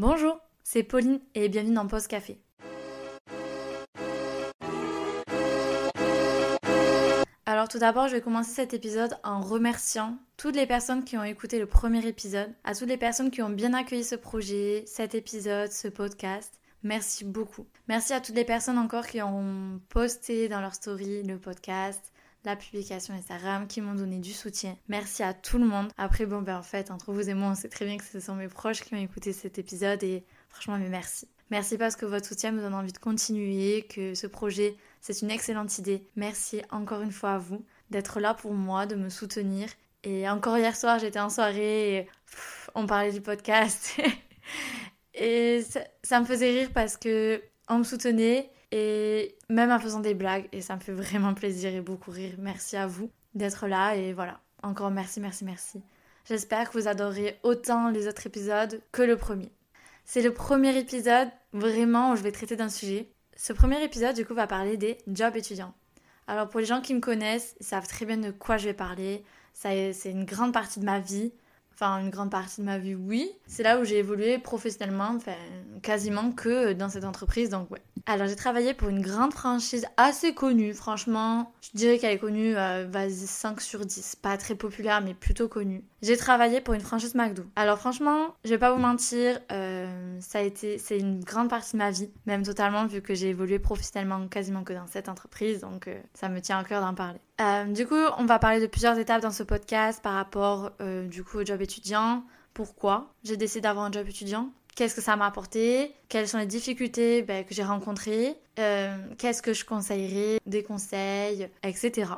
Bonjour, c'est Pauline et bienvenue dans Post Café. Alors tout d'abord, je vais commencer cet épisode en remerciant toutes les personnes qui ont écouté le premier épisode, à toutes les personnes qui ont bien accueilli ce projet, cet épisode, ce podcast. Merci beaucoup. Merci à toutes les personnes encore qui ont posté dans leur story le podcast, la publication Instagram, qui m'ont donné du soutien. Merci à tout le monde. Après, bon, ben en fait, entre vous et moi, on sait très bien que ce sont mes proches qui ont écouté cet épisode et franchement, mais merci. Merci parce que votre soutien me donne envie de continuer, que ce projet, c'est une excellente idée. Merci encore une fois à vous d'être là pour moi, de me soutenir. Et encore hier soir, j'étais en soirée et on parlait du podcast. et ça, ça me faisait rire parce que on me soutenait et même en faisant des blagues et ça me fait vraiment plaisir et beaucoup rire. Merci à vous d'être là et voilà. Encore merci, merci, merci. J'espère que vous adorez autant les autres épisodes que le premier. C'est le premier épisode vraiment où je vais traiter d'un sujet. Ce premier épisode du coup va parler des jobs étudiants. Alors pour les gens qui me connaissent, ils savent très bien de quoi je vais parler. C'est une grande partie de ma vie enfin une grande partie de ma vie, oui. C'est là où j'ai évolué professionnellement, enfin quasiment que dans cette entreprise, donc ouais. Alors j'ai travaillé pour une grande franchise assez connue, franchement, je dirais qu'elle est connue, euh, vas-y 5 sur 10, pas très populaire mais plutôt connue. J'ai travaillé pour une franchise McDo. Alors franchement, je vais pas vous mentir, euh, ça a été, c'est une grande partie de ma vie, même totalement vu que j'ai évolué professionnellement quasiment que dans cette entreprise, donc euh, ça me tient à cœur d'en parler. Euh, du coup, on va parler de plusieurs étapes dans ce podcast par rapport euh, du coup au job étudiant. Pourquoi j'ai décidé d'avoir un job étudiant? Qu'est-ce que ça m'a apporté? Quelles sont les difficultés ben, que j'ai rencontrées? Euh, Qu'est-ce que je conseillerais? Des conseils, etc.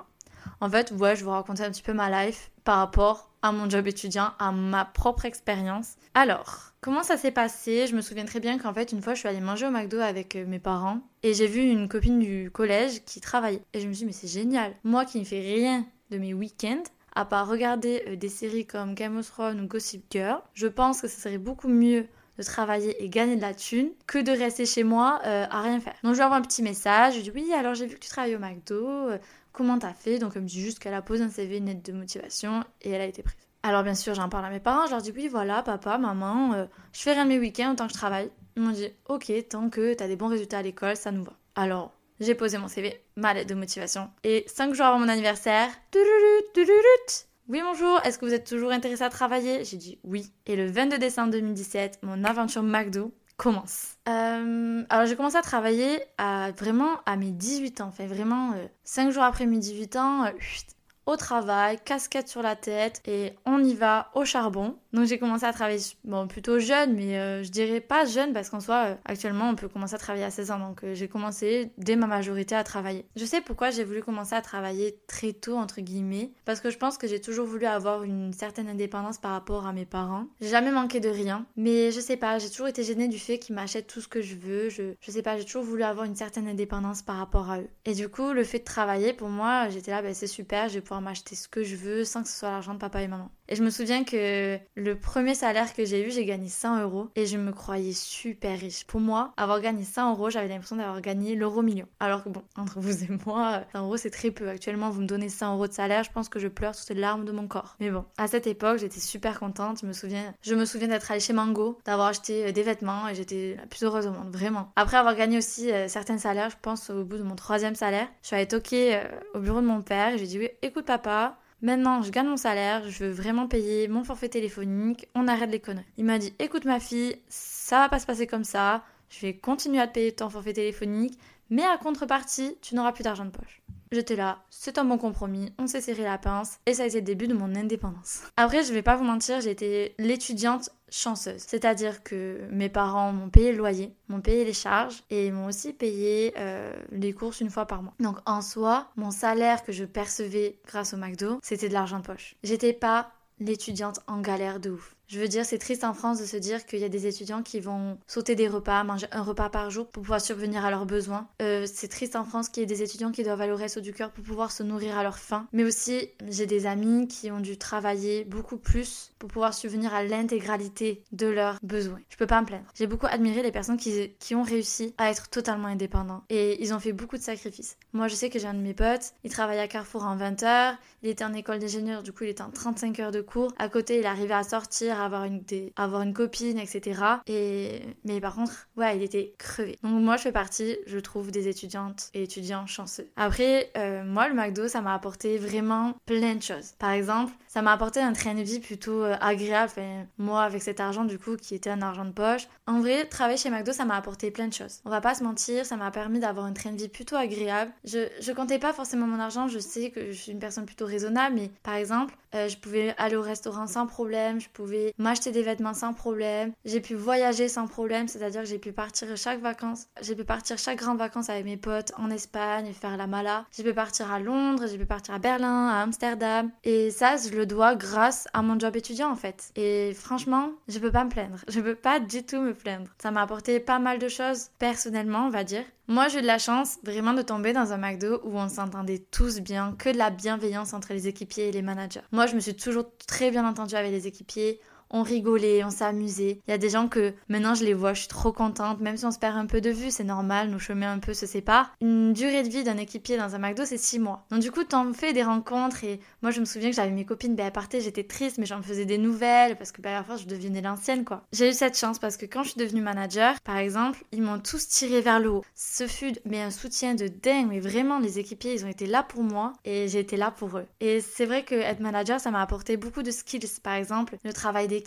En fait, ouais, je vais vous raconter un petit peu ma life par rapport à mon job étudiant, à ma propre expérience. Alors, Comment ça s'est passé? Je me souviens très bien qu'en fait, une fois, je suis allée manger au McDo avec euh, mes parents et j'ai vu une copine du collège qui travaillait. Et je me suis dit, mais c'est génial. Moi qui ne fais rien de mes week-ends, à part regarder euh, des séries comme Game of Thrones ou Gossip Girl, je pense que ce serait beaucoup mieux de travailler et gagner de la thune que de rester chez moi euh, à rien faire. Donc je lui envoie un petit message, je lui dis oui alors j'ai vu que tu travailles au McDo, comment t'as fait Donc elle me dit juste qu'elle a posé un CV net de motivation et elle a été prise. Alors bien sûr, j'en parle à mes parents, je leur dis oui, voilà, papa, maman, euh, je fais rien de mes week-ends autant que je travaille. Ils m'ont dit ok, tant que t'as des bons résultats à l'école, ça nous va. Alors, j'ai posé mon CV, ma lettre de motivation, et cinq jours avant mon anniversaire, oui bonjour, est-ce que vous êtes toujours intéressé à travailler? J'ai dit oui. Et le 22 décembre 2017, mon aventure McDo commence. Euh, alors j'ai commencé à travailler à, vraiment à mes 18 ans, enfin vraiment euh, cinq 5 jours après mes 18 ans, au travail, casquette sur la tête et on y va au charbon. Donc j'ai commencé à travailler bon, plutôt jeune, mais euh, je dirais pas jeune parce qu'en soi, euh, actuellement, on peut commencer à travailler à 16 ans. Donc euh, j'ai commencé dès ma majorité à travailler. Je sais pourquoi j'ai voulu commencer à travailler très tôt, entre guillemets, parce que je pense que j'ai toujours voulu avoir une certaine indépendance par rapport à mes parents. J'ai jamais manqué de rien, mais je sais pas, j'ai toujours été gênée du fait qu'ils m'achètent tout ce que je veux. Je, je sais pas, j'ai toujours voulu avoir une certaine indépendance par rapport à eux. Et du coup, le fait de travailler, pour moi, j'étais là, ben, c'est super, je vais pouvoir m'acheter ce que je veux sans que ce soit l'argent de papa et maman. Et je me souviens que le premier salaire que j'ai eu, j'ai gagné 100 euros et je me croyais super riche. Pour moi, avoir gagné 100 euros, j'avais l'impression d'avoir gagné l'euro million. Alors que bon, entre vous et moi, 100 euros c'est très peu. Actuellement, vous me donnez 100 euros de salaire, je pense que je pleure toutes les larmes de mon corps. Mais bon, à cette époque, j'étais super contente. Je me souviens, je me souviens d'être allée chez Mango, d'avoir acheté euh, des vêtements et j'étais la plus heureuse au monde, vraiment. Après avoir gagné aussi euh, certains salaires, je pense au bout de mon troisième salaire, je suis allée toquer euh, au bureau de mon père et j'ai dit écoute papa, Maintenant, je gagne mon salaire, je veux vraiment payer mon forfait téléphonique, on arrête les conneries. Il m'a dit écoute ma fille, ça va pas se passer comme ça, je vais continuer à te payer ton forfait téléphonique, mais à contrepartie, tu n'auras plus d'argent de poche. J'étais là, c'est un bon compromis, on s'est serré la pince et ça a été le début de mon indépendance. Après, je vais pas vous mentir, j'ai été l'étudiante chanceuse. C'est-à-dire que mes parents m'ont payé le loyer, m'ont payé les charges et m'ont aussi payé euh, les courses une fois par mois. Donc en soi, mon salaire que je percevais grâce au McDo, c'était de l'argent de poche. J'étais pas l'étudiante en galère de ouf. Je veux dire, c'est triste en France de se dire qu'il y a des étudiants qui vont sauter des repas, manger un repas par jour pour pouvoir subvenir à leurs besoins. Euh, c'est triste en France qu'il y ait des étudiants qui doivent aller au resto du cœur pour pouvoir se nourrir à leur faim. Mais aussi, j'ai des amis qui ont dû travailler beaucoup plus pour pouvoir subvenir à l'intégralité de leurs besoins. Je peux pas me plaindre. J'ai beaucoup admiré les personnes qui, qui ont réussi à être totalement indépendants et ils ont fait beaucoup de sacrifices. Moi, je sais que j'ai un de mes potes, il travaille à Carrefour en 20 heures, il était en école d'ingénieur, du coup, il était en 35 heures de cours. À côté, il arrivait à sortir avoir une, avoir une copine, etc. Et, mais par contre, ouais, il était crevé. Donc moi, je fais partie, je trouve, des étudiantes et étudiants chanceux. Après, euh, moi, le McDo, ça m'a apporté vraiment plein de choses. Par exemple, ça m'a apporté un train de vie plutôt euh, agréable. moi, avec cet argent, du coup, qui était un argent de poche. En vrai, travailler chez McDo, ça m'a apporté plein de choses. On va pas se mentir, ça m'a permis d'avoir un train de vie plutôt agréable. Je, je comptais pas forcément mon argent, je sais que je suis une personne plutôt raisonnable, mais par exemple, euh, je pouvais aller au restaurant sans problème, je pouvais m'acheter des vêtements sans problème, j'ai pu voyager sans problème, c'est-à-dire que j'ai pu partir chaque vacances, j'ai pu partir chaque grande vacances avec mes potes en Espagne, faire la mala, j'ai pu partir à Londres, j'ai pu partir à Berlin, à Amsterdam, et ça, je le dois grâce à mon job étudiant en fait. Et franchement, je peux pas me plaindre, je peux pas du tout me plaindre. Ça m'a apporté pas mal de choses personnellement, on va dire. Moi, j'ai eu de la chance vraiment de tomber dans un McDo où on s'entendait tous bien, que de la bienveillance entre les équipiers et les managers. Moi, je me suis toujours très bien entendue avec les équipiers on rigolait, on s'amusait. Il y a des gens que maintenant je les vois, je suis trop contente, même si on se perd un peu de vue, c'est normal, nos chemins un peu se séparent. Une durée de vie d'un équipier dans un McDo, c'est 6 mois. Donc du coup, t'en fais des rencontres et moi je me souviens que j'avais mes copines, ben elles partaient, j'étais triste, mais j'en faisais des nouvelles parce que ben, à la fois je devenais l'ancienne quoi. J'ai eu cette chance parce que quand je suis devenue manager, par exemple, ils m'ont tous tiré vers le haut. Ce fut mais un soutien de dingue, mais vraiment les équipiers, ils ont été là pour moi et j'ai été là pour eux. Et c'est vrai que être manager, ça m'a apporté beaucoup de skills, par exemple, le travail des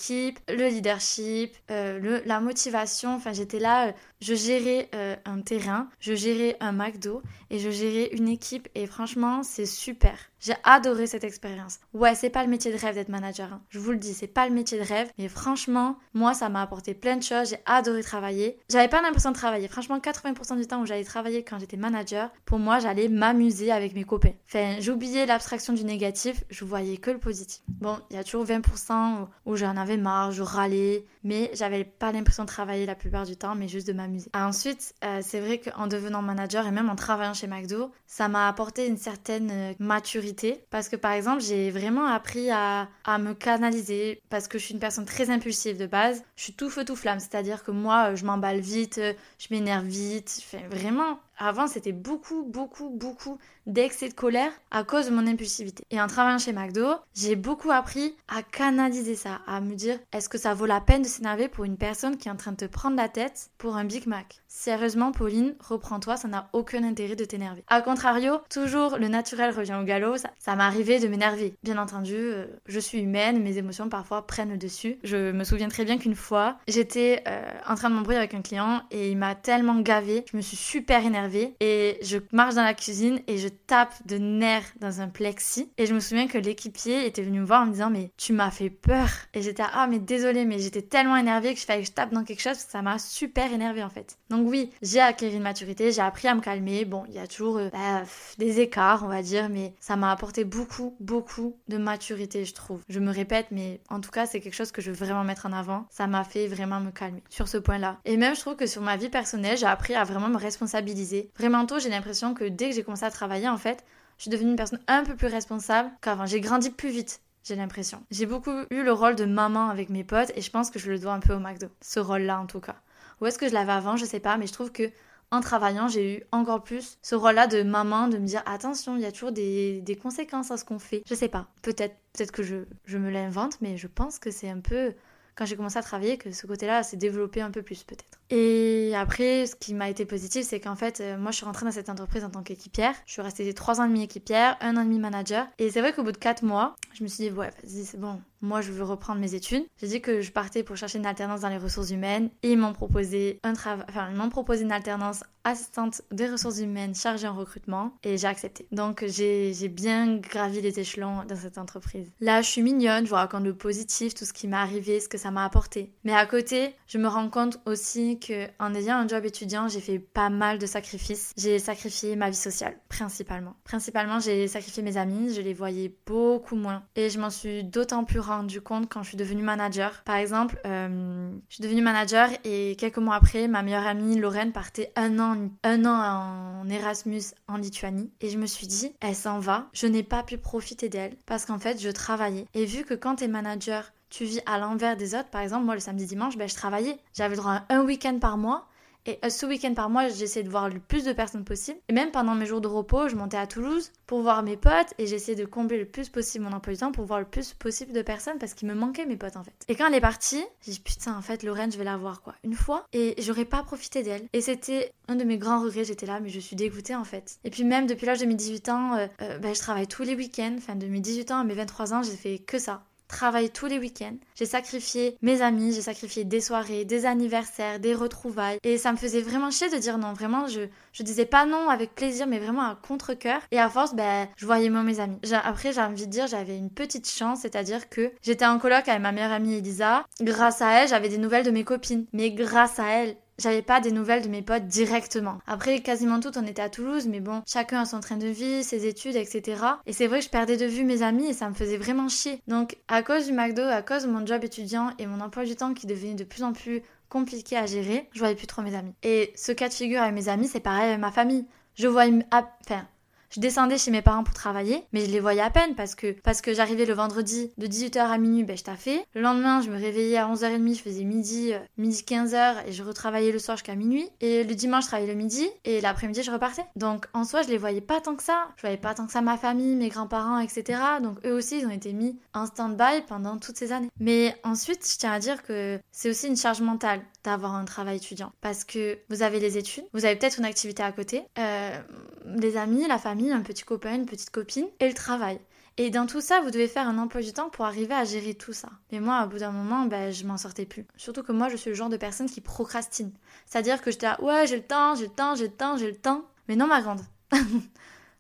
le leadership, euh, la motivation. Enfin, j'étais là, euh, je gérais euh, un terrain, je gérais un McDo et je gérais une équipe et franchement, c'est super. J'ai adoré cette expérience. Ouais, c'est pas le métier de rêve d'être manager. Hein. Je vous le dis, c'est pas le métier de rêve. Mais franchement, moi, ça m'a apporté plein de choses. J'ai adoré travailler. J'avais pas l'impression de travailler. Franchement, 80% du temps où j'allais travailler quand j'étais manager, pour moi, j'allais m'amuser avec mes copains. Enfin, j'oubliais l'abstraction du négatif. Je voyais que le positif. Bon, il y a toujours 20% où j'en avais marre, je râlais. Mais j'avais pas l'impression de travailler la plupart du temps, mais juste de m'amuser. Ensuite, euh, c'est vrai qu'en devenant manager et même en travaillant chez McDo, ça m'a apporté une certaine euh, maturité parce que par exemple, j'ai vraiment appris à, à, me canaliser parce que je suis une personne très impulsive de base. Je suis tout feu tout flamme, c'est-à-dire que moi, je m'emballe vite, je m'énerve vite. Enfin, vraiment, avant, c'était beaucoup, beaucoup, beaucoup d'excès de colère à cause de mon impulsivité. Et en travaillant chez McDo, j'ai beaucoup appris à canaliser ça, à me dire est-ce que ça vaut la peine de s'énerver pour une personne qui est en train de te prendre la tête pour un Big Mac? Sérieusement, Pauline, reprends-toi, ça n'a aucun intérêt de t'énerver. A contrario, toujours le naturel revient au galop, ça, m'est arrivé de m'énerver. Bien entendu, euh, je suis humaine, mes émotions parfois prennent le dessus. Je me souviens très bien qu'une fois, j'étais euh, en train de m'embrouiller avec un client et il m'a tellement gavé, je me suis super énervée et je marche dans la cuisine et je tape de nerfs dans un plexi. Et je me souviens que l'équipier était venu me voir en me disant mais tu m'as fait peur. Et j'étais ah mais désolée mais j'étais tellement énervée que je fallait que je tape dans quelque chose parce que ça m'a super énervée en fait. Donc oui, j'ai acquis une maturité, j'ai appris à me calmer. Bon, il y a toujours euh, bah, des écarts, on va dire, mais ça m'a apporté beaucoup, beaucoup de maturité, je trouve. Je me répète, mais en tout cas, c'est quelque chose que je veux vraiment mettre en avant. Ça m'a fait vraiment me calmer sur ce point-là. Et même, je trouve que sur ma vie personnelle, j'ai appris à vraiment me responsabiliser. Vraiment tôt, j'ai l'impression que dès que j'ai commencé à travailler, en fait, je suis devenue une personne un peu plus responsable qu'avant. J'ai grandi plus vite j'ai l'impression. J'ai beaucoup eu le rôle de maman avec mes potes et je pense que je le dois un peu au McDo. Ce rôle-là en tout cas. Ou est-ce que je l'avais avant Je sais pas, mais je trouve que en travaillant, j'ai eu encore plus ce rôle-là de maman, de me dire attention, il y a toujours des, conséquences à ce qu'on fait. Je sais pas, peut-être peut-être que je me l'invente, mais je pense que c'est un peu quand j'ai commencé à travailler que ce côté-là s'est développé un peu plus peut-être. Et après, ce qui m'a été positif, c'est qu'en fait, euh, moi, je suis rentrée dans cette entreprise en tant qu'équipière. Je suis restée trois ans et demi équipière, un an et demi manager. Et c'est vrai qu'au bout de quatre mois, je me suis dit, ouais, vas-y, c'est bon. Moi, je veux reprendre mes études. J'ai dit que je partais pour chercher une alternance dans les ressources humaines. Et ils m'ont proposé un travail, enfin, ils m'ont proposé une alternance assistante des ressources humaines chargée en recrutement. Et j'ai accepté. Donc, j'ai bien gravi les échelons dans cette entreprise. Là, je suis mignonne, je vous raconte le positif, tout ce qui m'est arrivé, ce que ça m'a apporté. Mais à côté, je me rends compte aussi en ayant un job étudiant, j'ai fait pas mal de sacrifices. J'ai sacrifié ma vie sociale, principalement. Principalement, j'ai sacrifié mes amis, je les voyais beaucoup moins. Et je m'en suis d'autant plus rendu compte quand je suis devenue manager. Par exemple, euh, je suis devenue manager et quelques mois après, ma meilleure amie Lorraine partait un an, un an en Erasmus en Lituanie. Et je me suis dit, elle s'en va, je n'ai pas pu profiter d'elle parce qu'en fait, je travaillais. Et vu que quand t'es manager, tu vis à l'envers des autres. Par exemple, moi, le samedi dimanche, ben, je travaillais. J'avais droit à un week-end par mois. Et euh, ce week-end par mois, j'essaie de voir le plus de personnes possible. Et même pendant mes jours de repos, je montais à Toulouse pour voir mes potes et j'essaie de combler le plus possible mon emploi du temps pour voir le plus possible de personnes parce qu'il me manquait mes potes en fait. Et quand elle est partie, j'ai dit putain, en fait, Lorraine, je vais la voir quoi. Une fois et j'aurais pas profité d'elle. Et c'était un de mes grands regrets, j'étais là, mais je suis dégoûtée en fait. Et puis même depuis l'âge de mes 18 ans, euh, euh, ben, je travaille tous les week-ends. Enfin, de mes 18 ans à mes 23 ans, j'ai fait que ça travaille tous les week-ends. J'ai sacrifié mes amis, j'ai sacrifié des soirées, des anniversaires, des retrouvailles. Et ça me faisait vraiment chier de dire non. Vraiment, je, je disais pas non avec plaisir, mais vraiment à contre-coeur. Et à force, ben, je voyais moins mes amis. Après, j'ai envie de dire, j'avais une petite chance, c'est-à-dire que j'étais en coloc avec ma meilleure amie Elisa. Grâce à elle, j'avais des nouvelles de mes copines. Mais grâce à elle, j'avais pas des nouvelles de mes potes directement. Après, quasiment toutes, on était à Toulouse, mais bon, chacun a son train de vie, ses études, etc. Et c'est vrai que je perdais de vue mes amis et ça me faisait vraiment chier. Donc, à cause du McDo, à cause de mon job étudiant et mon emploi du temps qui devenait de plus en plus compliqué à gérer, je voyais plus trop mes amis. Et ce cas de figure avec mes amis, c'est pareil avec ma famille. Je voyais, enfin, je descendais chez mes parents pour travailler, mais je les voyais à peine parce que, parce que j'arrivais le vendredi de 18h à minuit, ben je taffais. Le lendemain, je me réveillais à 11h30, je faisais midi, euh, midi 15h et je retravaillais le soir jusqu'à minuit. Et le dimanche, je travaillais le midi et l'après-midi, je repartais. Donc en soi, je les voyais pas tant que ça. Je voyais pas tant que ça ma famille, mes grands-parents, etc. Donc eux aussi, ils ont été mis en stand-by pendant toutes ces années. Mais ensuite, je tiens à dire que c'est aussi une charge mentale d'avoir un travail étudiant parce que vous avez les études, vous avez peut-être une activité à côté, euh, les amis, la famille, un petit copain, une petite copine et le travail. Et dans tout ça, vous devez faire un emploi du temps pour arriver à gérer tout ça. Mais moi, au bout d'un moment, ben, je m'en sortais plus. Surtout que moi, je suis le genre de personne qui procrastine. C'est-à-dire que j'étais là, ouais, j'ai le temps, j'ai le temps, j'ai le temps, j'ai le temps. Mais non, ma grande.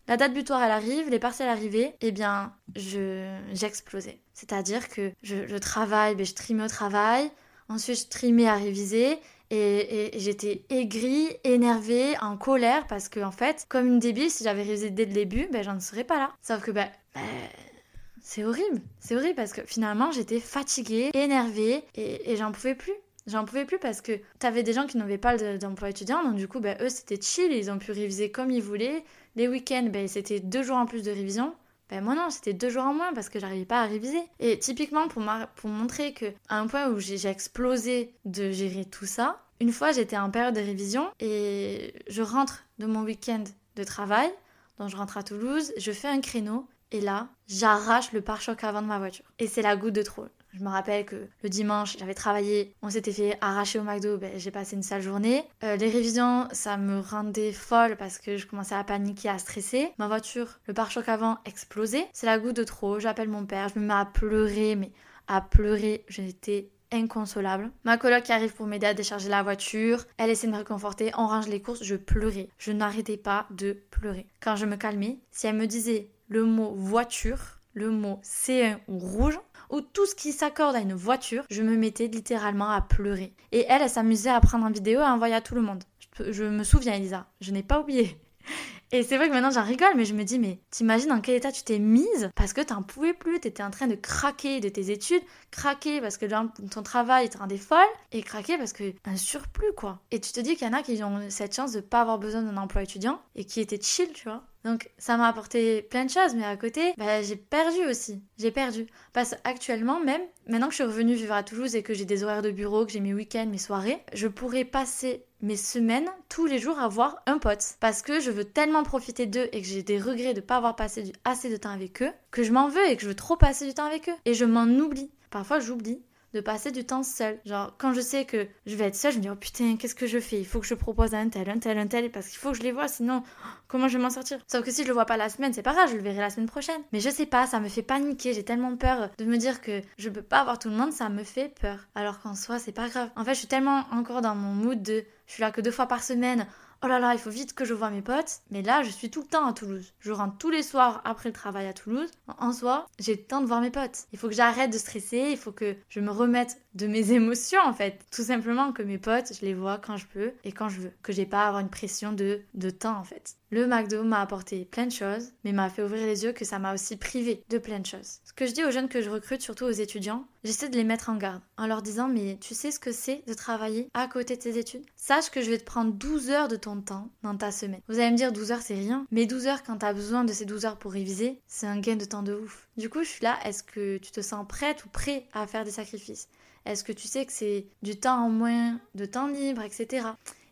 La date butoir, elle arrive, les partiels arrivaient, eh bien, je j'explosais. C'est-à-dire que je, travaille, ben, je trimais au travail, ensuite je trimais à réviser, et, j'étais aigrie, énervée, en colère parce que en fait, comme une débile, si j'avais révisé dès le début, ben j'en serais pas là. Sauf que ben, ben c'est horrible, c'est horrible parce que finalement j'étais fatiguée, énervée et, j'en pouvais plus. J'en pouvais plus parce que t'avais des gens qui n'avaient pas d'emploi étudiant, donc du coup, ben, eux c'était chill, ils ont pu réviser comme ils voulaient. Les week-ends, ben, c'était deux jours en plus de révision. Ben moi non, c'était deux jours en moins parce que j'arrivais pas à réviser. Et typiquement pour, pour montrer que à un point où j'ai explosé de gérer tout ça, une fois j'étais en période de révision et je rentre de mon week-end de travail, donc je rentre à Toulouse, je fais un créneau et là j'arrache le pare-choc avant de ma voiture. Et c'est la goutte de trop. Je me rappelle que le dimanche, j'avais travaillé, on s'était fait arracher au McDo, ben, j'ai passé une sale journée. Euh, les révisions, ça me rendait folle parce que je commençais à paniquer, à stresser. Ma voiture, le pare-choc avant explosé. C'est la goutte de trop, j'appelle mon père, je me mets à pleurer, mais à pleurer, j'étais inconsolable. Ma coloc arrive pour m'aider à décharger la voiture, elle essaie de me réconforter, on range les courses, je pleurais. Je n'arrêtais pas de pleurer. Quand je me calmais, si elle me disait le mot voiture, le mot C1 ou rouge, ou tout ce qui s'accorde à une voiture, je me mettais littéralement à pleurer. Et elle, elle s'amusait à prendre en vidéo et à envoyer à tout le monde. Je, me souviens, Elisa, je n'ai pas oublié. Et c'est vrai que maintenant j'en rigole, mais je me dis, mais t'imagines dans quel état tu t'es mise parce que t'en pouvais plus, t'étais en train de craquer de tes études, craquer parce que ton travail te rendait folle, et craquer parce que un surplus quoi. Et tu te dis qu'il y en a qui ont cette chance de pas avoir besoin d'un emploi étudiant et qui étaient chill, tu vois. Donc ça m'a apporté plein de choses, mais à côté, bah, j'ai perdu aussi. J'ai perdu. Parce qu'actuellement même, maintenant que je suis revenue vivre à Toulouse et que j'ai des horaires de bureau, que j'ai mes week-ends, mes soirées, je pourrais passer mes semaines tous les jours à voir un pote. Parce que je veux tellement profiter d'eux et que j'ai des regrets de ne pas avoir passé assez de temps avec eux, que je m'en veux et que je veux trop passer du temps avec eux. Et je m'en oublie. Parfois j'oublie de passer du temps seul. Genre, quand je sais que je vais être seule, je me dis, oh putain, qu'est-ce que je fais? Il faut que je propose à un tel, un tel, un tel, parce qu'il faut que je les vois, sinon, comment je vais m'en sortir? Sauf que si je le vois pas la semaine, c'est pas grave, je le verrai la semaine prochaine. Mais je sais pas, ça me fait paniquer, j'ai tellement peur de me dire que je peux pas avoir tout le monde, ça me fait peur. Alors qu'en soi, c'est pas grave. En fait, je suis tellement encore dans mon mood de, je suis là que deux fois par semaine, oh là là, il faut vite que je vois mes potes. Mais là, je suis tout le temps à Toulouse. Je rentre tous les soirs après le travail à Toulouse. En soi, j'ai le temps de voir mes potes. Il faut que j'arrête de stresser, il faut que je me remette de mes émotions en fait. Tout simplement que mes potes, je les vois quand je peux et quand je veux. Que j'ai pas à avoir une pression de, de temps en fait. Le McDo m'a apporté plein de choses, mais m'a fait ouvrir les yeux que ça m'a aussi privé de plein de choses. Ce que je dis aux jeunes que je recrute, surtout aux étudiants, j'essaie de les mettre en garde en leur disant mais tu sais ce que c'est de travailler à côté de tes études? Sache que je vais te prendre 12 heures de ton temps dans ta semaine. Vous allez me dire 12 heures c'est rien, mais 12 heures quand t'as besoin de ces 12 heures pour réviser, c'est un gain de temps de ouf. Du coup, je suis là, est-ce que tu te sens prête ou prêt à faire des sacrifices? Est-ce que tu sais que c'est du temps en moins, de temps libre, etc.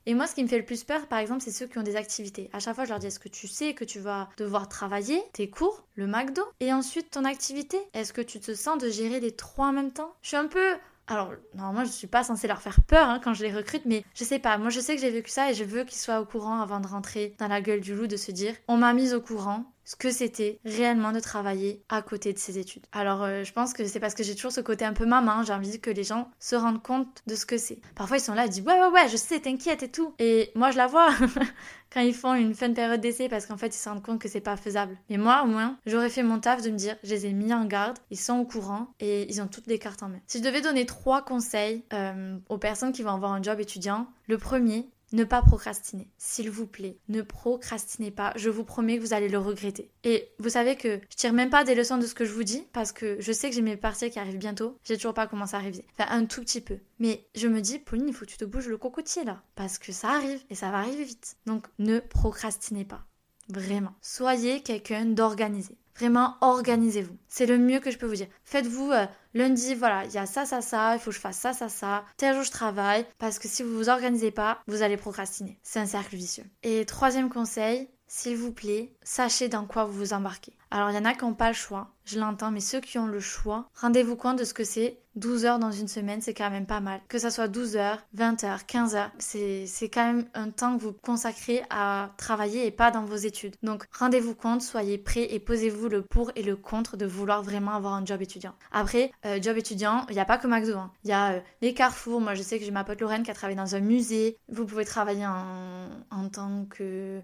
Et moi, ce qui me fait le plus peur, par exemple, c'est ceux qui ont des activités. À chaque fois, je leur dis est-ce que tu sais que tu vas devoir travailler, tes cours, le McDo, et ensuite ton activité? Est-ce que tu te sens de gérer les trois en même temps? Je suis un peu alors, normalement, je suis pas censée leur faire peur hein, quand je les recrute, mais je sais pas. Moi, je sais que j'ai vécu ça et je veux qu'ils soient au courant avant de rentrer dans la gueule du loup, de se dire on m'a mise au courant ce que c'était réellement de travailler à côté de ses études. Alors, euh, je pense que c'est parce que j'ai toujours ce côté un peu maman, j'ai envie que les gens se rendent compte de ce que c'est. Parfois, ils sont là, ils disent ouais, ouais, ouais, je sais, t'inquiète et tout. Et moi, je la vois quand ils font une fin période d'essai parce qu'en fait, ils se rendent compte que c'est pas faisable. Mais moi, au moins, j'aurais fait mon taf de me dire, je les ai mis en garde, ils sont au courant et ils ont toutes les cartes en main. Si je devais donner trois conseils euh, aux personnes qui vont avoir un job étudiant, le premier, ne pas procrastiner. S'il vous plaît, ne procrastinez pas. Je vous promets que vous allez le regretter. Et vous savez que je tire même pas des leçons de ce que je vous dis parce que je sais que j'ai mes parties qui arrivent bientôt. J'ai toujours pas commencé à réviser. Enfin, un tout petit peu. Mais je me dis, Pauline, il faut que tu te bouges le cocotier là. Parce que ça arrive et ça va arriver vite. Donc, ne procrastinez pas. Vraiment. Soyez quelqu'un d'organisé. Vraiment, organisez-vous. C'est le mieux que je peux vous dire. Faites-vous euh, lundi, voilà, il y a ça, ça, ça, il faut que je fasse ça, ça, ça. Tel jour, je travaille. Parce que si vous vous organisez pas, vous allez procrastiner. C'est un cercle vicieux. Et troisième conseil, s'il vous plaît, sachez dans quoi vous vous embarquez. Alors, il y en a qui n'ont pas le choix, je l'entends, mais ceux qui ont le choix, rendez-vous compte de ce que c'est 12 heures dans une semaine, c'est quand même pas mal. Que ça soit 12 heures, 20 heures, 15 heures, c'est quand même un temps que vous consacrez à travailler et pas dans vos études. Donc rendez-vous compte, soyez prêts et posez-vous le pour et le contre de vouloir vraiment avoir un job étudiant. Après, euh, job étudiant, il n'y a pas que McDo. Hein. Il y a euh, les carrefours. Moi, je sais que j'ai ma pote Lorraine qui a travaillé dans un musée. Vous pouvez travailler en, tant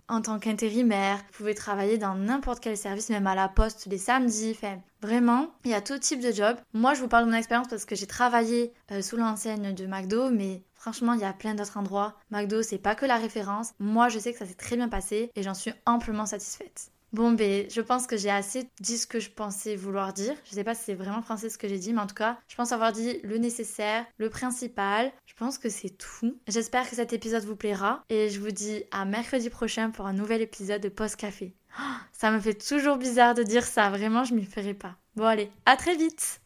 en tant qu'intérimaire. Vous pouvez travailler dans n'importe quel service, même à la poste les samedis. Enfin, Vraiment, il y a tout type de job. Moi, je vous parle de mon expérience parce que j'ai travaillé euh, sous l'enseigne de McDo, mais franchement, il y a plein d'autres endroits. McDo, c'est pas que la référence. Moi, je sais que ça s'est très bien passé et j'en suis amplement satisfaite. Bon, ben, je pense que j'ai assez dit ce que je pensais vouloir dire. Je sais pas si c'est vraiment français ce que j'ai dit, mais en tout cas, je pense avoir dit le nécessaire, le principal. Je pense que c'est tout. J'espère que cet épisode vous plaira et je vous dis à mercredi prochain pour un nouvel épisode de Post Café. Ça me fait toujours bizarre de dire ça, vraiment je m'y ferai pas. Bon allez, à très vite